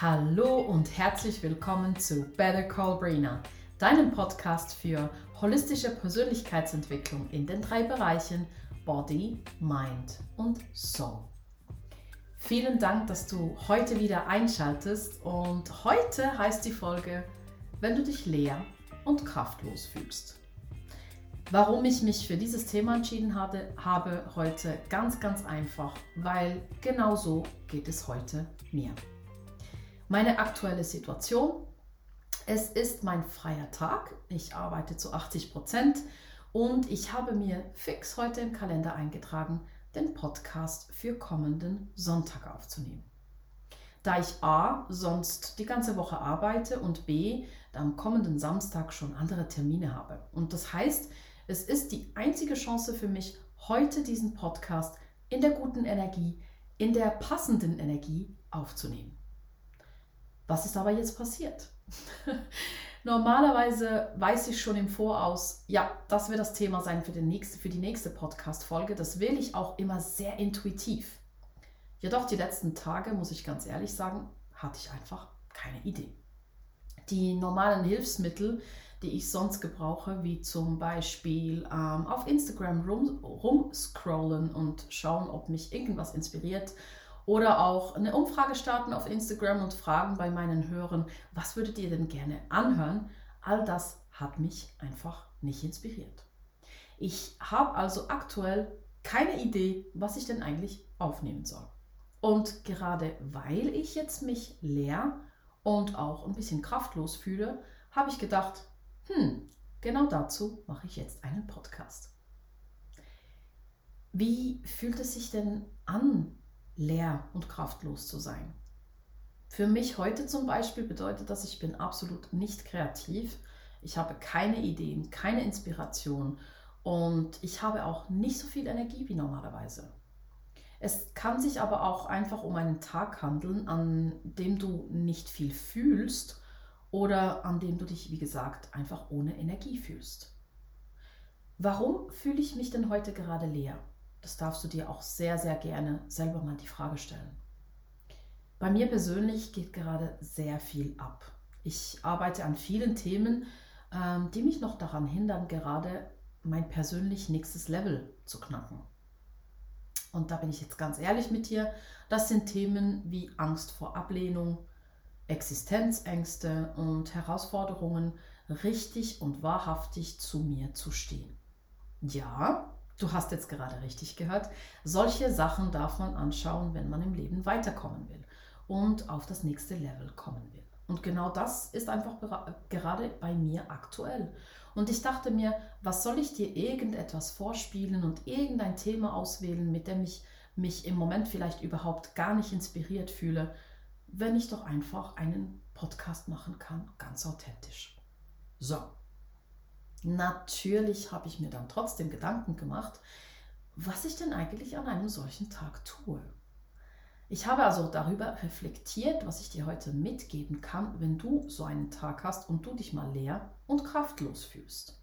Hallo und herzlich willkommen zu Better Call Brina, deinem Podcast für holistische Persönlichkeitsentwicklung in den drei Bereichen Body, Mind und Soul. Vielen Dank, dass du heute wieder einschaltest und heute heißt die Folge, wenn du dich leer und kraftlos fühlst. Warum ich mich für dieses Thema entschieden habe, habe heute ganz, ganz einfach, weil genau so geht es heute mir. Meine aktuelle Situation. Es ist mein freier Tag. Ich arbeite zu 80 Prozent und ich habe mir fix heute im Kalender eingetragen, den Podcast für kommenden Sonntag aufzunehmen. Da ich A sonst die ganze Woche arbeite und B am kommenden Samstag schon andere Termine habe. Und das heißt, es ist die einzige Chance für mich, heute diesen Podcast in der guten Energie, in der passenden Energie aufzunehmen. Was ist aber jetzt passiert? Normalerweise weiß ich schon im Voraus, ja, das wird das Thema sein für, den nächste, für die nächste Podcast-Folge. Das will ich auch immer sehr intuitiv. Jedoch die letzten Tage, muss ich ganz ehrlich sagen, hatte ich einfach keine Idee. Die normalen Hilfsmittel, die ich sonst gebrauche, wie zum Beispiel ähm, auf Instagram rum, rumscrollen und schauen, ob mich irgendwas inspiriert oder auch eine Umfrage starten auf Instagram und fragen bei meinen Hörern, was würdet ihr denn gerne anhören? All das hat mich einfach nicht inspiriert. Ich habe also aktuell keine Idee, was ich denn eigentlich aufnehmen soll. Und gerade weil ich jetzt mich leer und auch ein bisschen kraftlos fühle, habe ich gedacht, hm, genau dazu mache ich jetzt einen Podcast. Wie fühlt es sich denn an, leer und kraftlos zu sein. Für mich heute zum Beispiel bedeutet das, ich bin absolut nicht kreativ. Ich habe keine Ideen, keine Inspiration und ich habe auch nicht so viel Energie wie normalerweise. Es kann sich aber auch einfach um einen Tag handeln, an dem du nicht viel fühlst oder an dem du dich, wie gesagt, einfach ohne Energie fühlst. Warum fühle ich mich denn heute gerade leer? Das darfst du dir auch sehr, sehr gerne selber mal die Frage stellen. Bei mir persönlich geht gerade sehr viel ab. Ich arbeite an vielen Themen, ähm, die mich noch daran hindern, gerade mein persönlich nächstes Level zu knacken. Und da bin ich jetzt ganz ehrlich mit dir. Das sind Themen wie Angst vor Ablehnung, Existenzängste und Herausforderungen, richtig und wahrhaftig zu mir zu stehen. Ja, Du hast jetzt gerade richtig gehört. Solche Sachen darf man anschauen, wenn man im Leben weiterkommen will und auf das nächste Level kommen will. Und genau das ist einfach gerade bei mir aktuell. Und ich dachte mir, was soll ich dir irgendetwas vorspielen und irgendein Thema auswählen, mit dem ich mich im Moment vielleicht überhaupt gar nicht inspiriert fühle, wenn ich doch einfach einen Podcast machen kann, ganz authentisch. So, Natürlich habe ich mir dann trotzdem Gedanken gemacht, was ich denn eigentlich an einem solchen Tag tue. Ich habe also darüber reflektiert, was ich dir heute mitgeben kann, wenn du so einen Tag hast und du dich mal leer und kraftlos fühlst.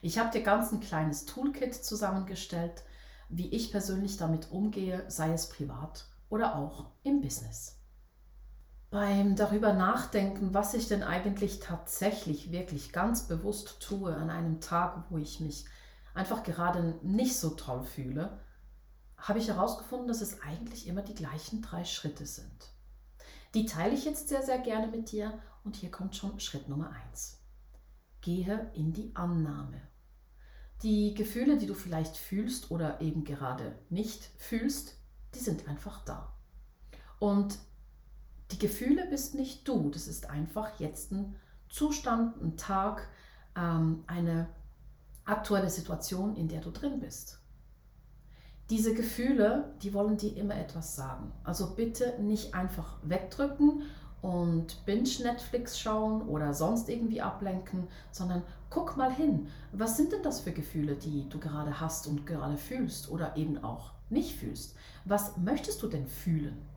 Ich habe dir ganz ein kleines Toolkit zusammengestellt, wie ich persönlich damit umgehe, sei es privat oder auch im Business beim darüber nachdenken, was ich denn eigentlich tatsächlich wirklich ganz bewusst tue an einem Tag, wo ich mich einfach gerade nicht so toll fühle, habe ich herausgefunden, dass es eigentlich immer die gleichen drei Schritte sind. Die teile ich jetzt sehr, sehr gerne mit dir und hier kommt schon Schritt Nummer eins. Gehe in die Annahme. Die Gefühle, die du vielleicht fühlst oder eben gerade nicht fühlst, die sind einfach da. Und die Gefühle bist nicht du. Das ist einfach jetzt ein Zustand, ein Tag, ähm, eine aktuelle Situation, in der du drin bist. Diese Gefühle, die wollen dir immer etwas sagen. Also bitte nicht einfach wegdrücken und Binge-Netflix schauen oder sonst irgendwie ablenken, sondern guck mal hin. Was sind denn das für Gefühle, die du gerade hast und gerade fühlst oder eben auch nicht fühlst? Was möchtest du denn fühlen?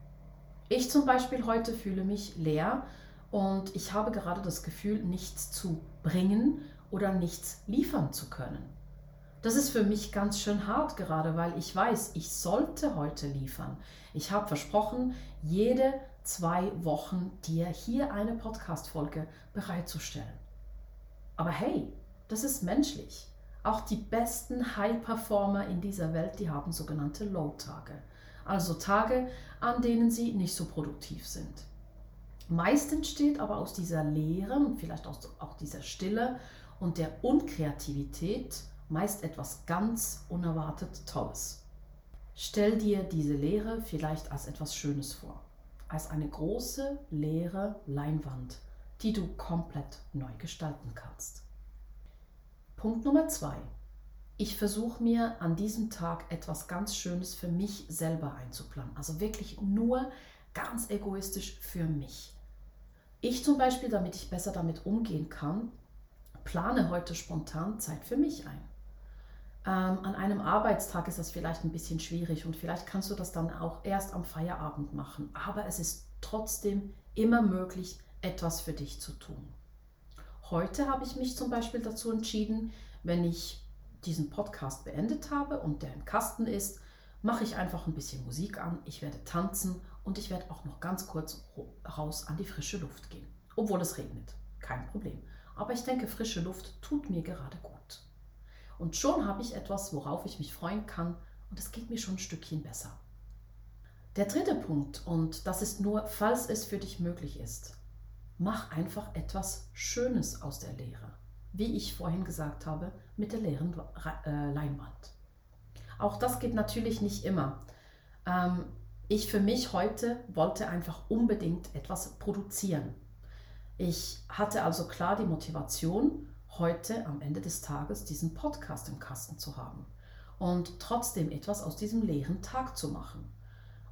Ich zum Beispiel heute fühle mich leer und ich habe gerade das Gefühl, nichts zu bringen oder nichts liefern zu können. Das ist für mich ganz schön hart gerade, weil ich weiß, ich sollte heute liefern. Ich habe versprochen, jede zwei Wochen dir hier eine Podcast-Folge bereitzustellen. Aber hey, das ist menschlich. Auch die besten High-Performer in dieser Welt, die haben sogenannte Low-Tage. Also Tage, an denen sie nicht so produktiv sind. Meist entsteht aber aus dieser Leere und vielleicht auch, auch dieser Stille und der Unkreativität meist etwas ganz unerwartet Tolles. Stell dir diese Leere vielleicht als etwas Schönes vor, als eine große leere Leinwand, die du komplett neu gestalten kannst. Punkt Nummer zwei. Ich versuche mir an diesem Tag etwas ganz Schönes für mich selber einzuplanen. Also wirklich nur ganz egoistisch für mich. Ich zum Beispiel, damit ich besser damit umgehen kann, plane heute spontan Zeit für mich ein. Ähm, an einem Arbeitstag ist das vielleicht ein bisschen schwierig und vielleicht kannst du das dann auch erst am Feierabend machen. Aber es ist trotzdem immer möglich, etwas für dich zu tun. Heute habe ich mich zum Beispiel dazu entschieden, wenn ich diesen Podcast beendet habe und der im Kasten ist, mache ich einfach ein bisschen Musik an, ich werde tanzen und ich werde auch noch ganz kurz raus an die frische Luft gehen. Obwohl es regnet, kein Problem. Aber ich denke, frische Luft tut mir gerade gut. Und schon habe ich etwas, worauf ich mich freuen kann und es geht mir schon ein Stückchen besser. Der dritte Punkt, und das ist nur, falls es für dich möglich ist, mach einfach etwas Schönes aus der Lehre. Wie ich vorhin gesagt habe, mit der leeren äh, Leinwand. Auch das geht natürlich nicht immer. Ähm, ich für mich heute wollte einfach unbedingt etwas produzieren. Ich hatte also klar die Motivation, heute am Ende des Tages diesen Podcast im Kasten zu haben und trotzdem etwas aus diesem leeren Tag zu machen.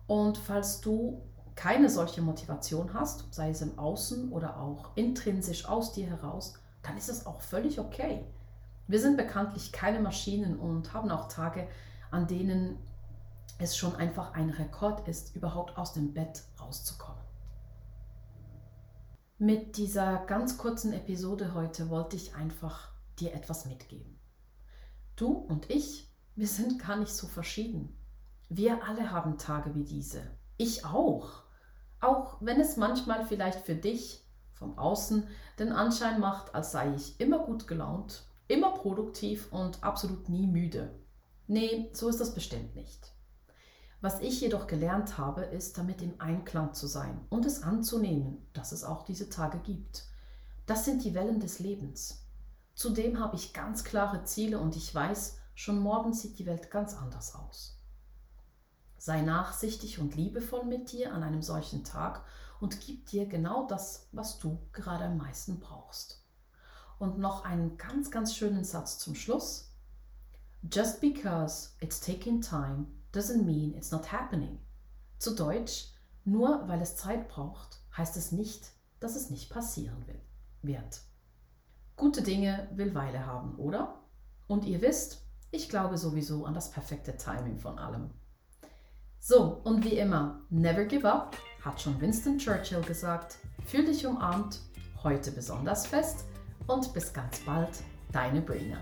Und falls du keine solche Motivation hast, sei es im Außen oder auch intrinsisch aus dir heraus, dann ist es auch völlig okay. Wir sind bekanntlich keine Maschinen und haben auch Tage, an denen es schon einfach ein Rekord ist, überhaupt aus dem Bett rauszukommen. Mit dieser ganz kurzen Episode heute wollte ich einfach dir etwas mitgeben. Du und ich, wir sind gar nicht so verschieden. Wir alle haben Tage wie diese. Ich auch. Auch wenn es manchmal vielleicht für dich vom Außen den Anschein macht, als sei ich immer gut gelaunt, immer produktiv und absolut nie müde. Nee, so ist das bestimmt nicht. Was ich jedoch gelernt habe, ist damit im Einklang zu sein und es anzunehmen, dass es auch diese Tage gibt. Das sind die Wellen des Lebens. Zudem habe ich ganz klare Ziele und ich weiß, schon morgen sieht die Welt ganz anders aus. Sei nachsichtig und liebevoll mit dir an einem solchen Tag und gib dir genau das, was du gerade am meisten brauchst. Und noch einen ganz, ganz schönen Satz zum Schluss. Just because it's taking time doesn't mean it's not happening. Zu Deutsch, nur weil es Zeit braucht, heißt es nicht, dass es nicht passieren wird. Gute Dinge will Weile haben, oder? Und ihr wisst, ich glaube sowieso an das perfekte Timing von allem. So, und wie immer, never give up, hat schon Winston Churchill gesagt. Fühl dich umarmt, heute besonders fest und bis ganz bald, deine Brina.